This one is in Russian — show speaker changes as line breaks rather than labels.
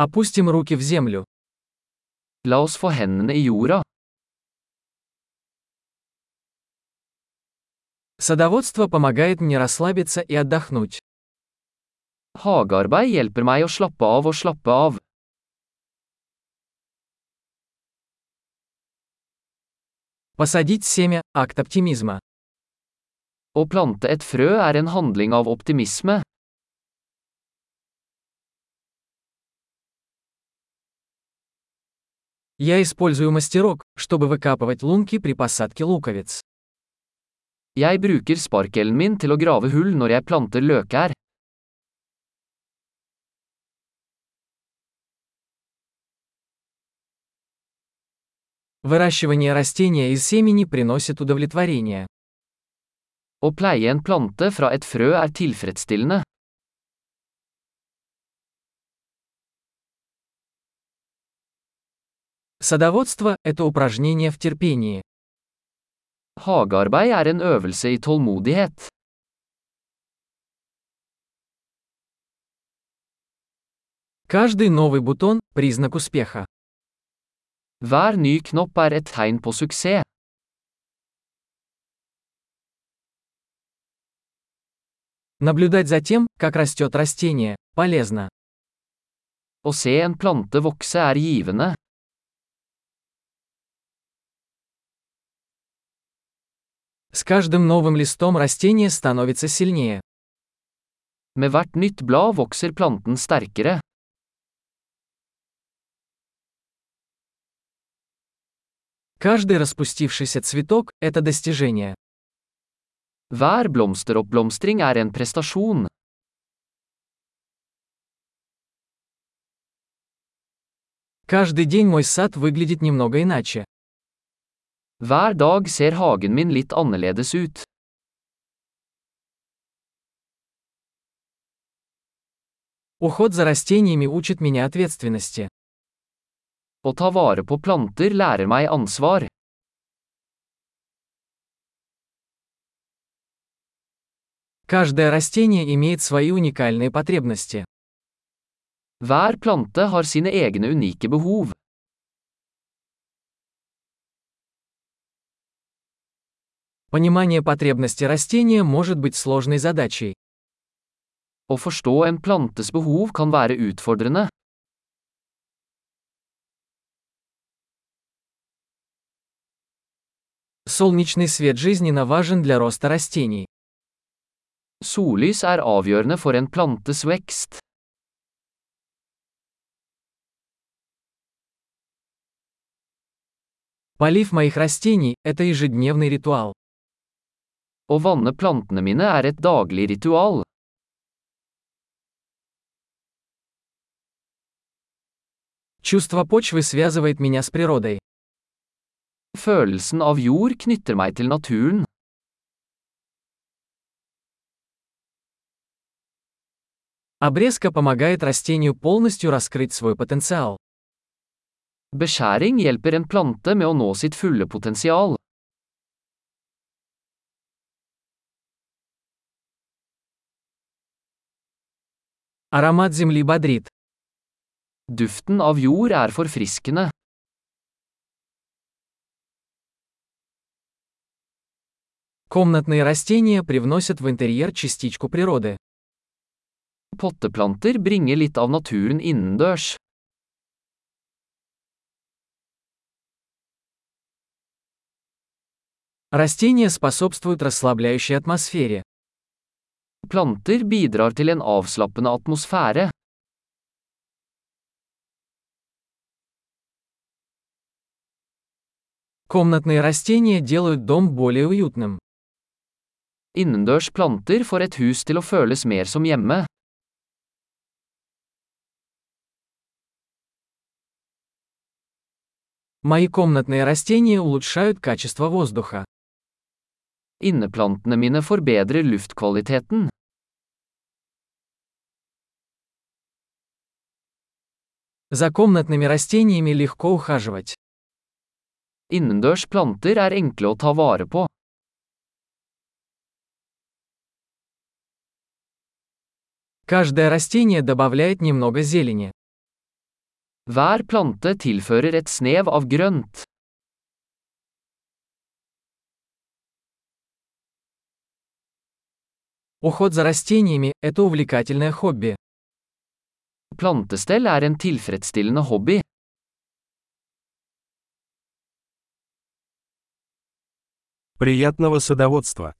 Опустим руки в землю.
La oss få hendene i jorda.
Садоводство помогает мне расслабиться и отдохнуть.
Hagearbeid hjelper meg å slappe av og slappe av.
Посадить семя – акт оптимизма.
Å plante et frø er en handling av optimisme.
Я использую мастерок, чтобы выкапывать лунки при посадке луковиц.
Jeg bruker sparkelen min til å grave hull når jeg planter løkær.
Выращивание растения из семени приносит удовлетворение.
Å pleie en plante fra et frø er tilfredsstillende.
Садоводство – это упражнение в терпении.
Hagearbeid er en øvelse i tålmodighet.
Каждый новый бутон – признак успеха.
Hver ny knopp er et tegn på suksess.
Наблюдать за тем, как растет растение, полезно.
Å se en plante vokse er givende.
С каждым новым листом растение становится сильнее.
Med hvert nytt blad vokser planten sterkere.
Каждый распустившийся цветок – это достижение.
Hver blomsteroppblomstring er en prestasjon.
Каждый день мой сад выглядит немного иначе.
Hver dag ser hagen min litt annerledes ut.
Уход за растениями учит меня ответственности.
Å ta vare på planter lærer meg ansvar.
Каждое растение имеет свои уникальные потребности.
Hver plante har sine egne unike behov.
Понимание потребности растения может быть сложной задачей.
Å forstå en plantes behov kan være utfordrende.
Солнечный свет жизненно важен для роста растений.
Sollys er avgjørende for en plantes vekst.
Полив моих растений – это ежедневный ритуал.
Å vanne plantene mine er et daglig ritual.
Чувство почвы связывает меня с природой.
Følelsen av jord knytter meg til naturen.
Обрезка помогает растению полностью раскрыть свой потенциал.
Beskjæring hjelper en plante med å nå sitt fulle potensial.
Аромат земли бодрит.
Duften av jord er forfriskende.
Комнатные растения привносят в интерьер частичку природы.
Potteplanter bringer litt av naturen innendørs.
Растения способствуют расслабляющей атмосфере.
Planter bidrar til en avslappende atmosfære.
Комнатные растения делают дом более уютным.
Innendørs planter får et hus til å føles mer som hjemme.
Мои комнатные растения улучшают качество воздуха.
Inneplantene mine forbedrer luftkvaliteten.
За комнатными растениями легко ухаживать.
Innendørs planter er enkle å ta vare på.
Каждое растение добавляет немного зелени.
Hver plante tilfører et snev av grønt.
Уход за растениями – это увлекательное хобби.
Plantestell er en tilfredsstillende hobby.
Приятного садоводства!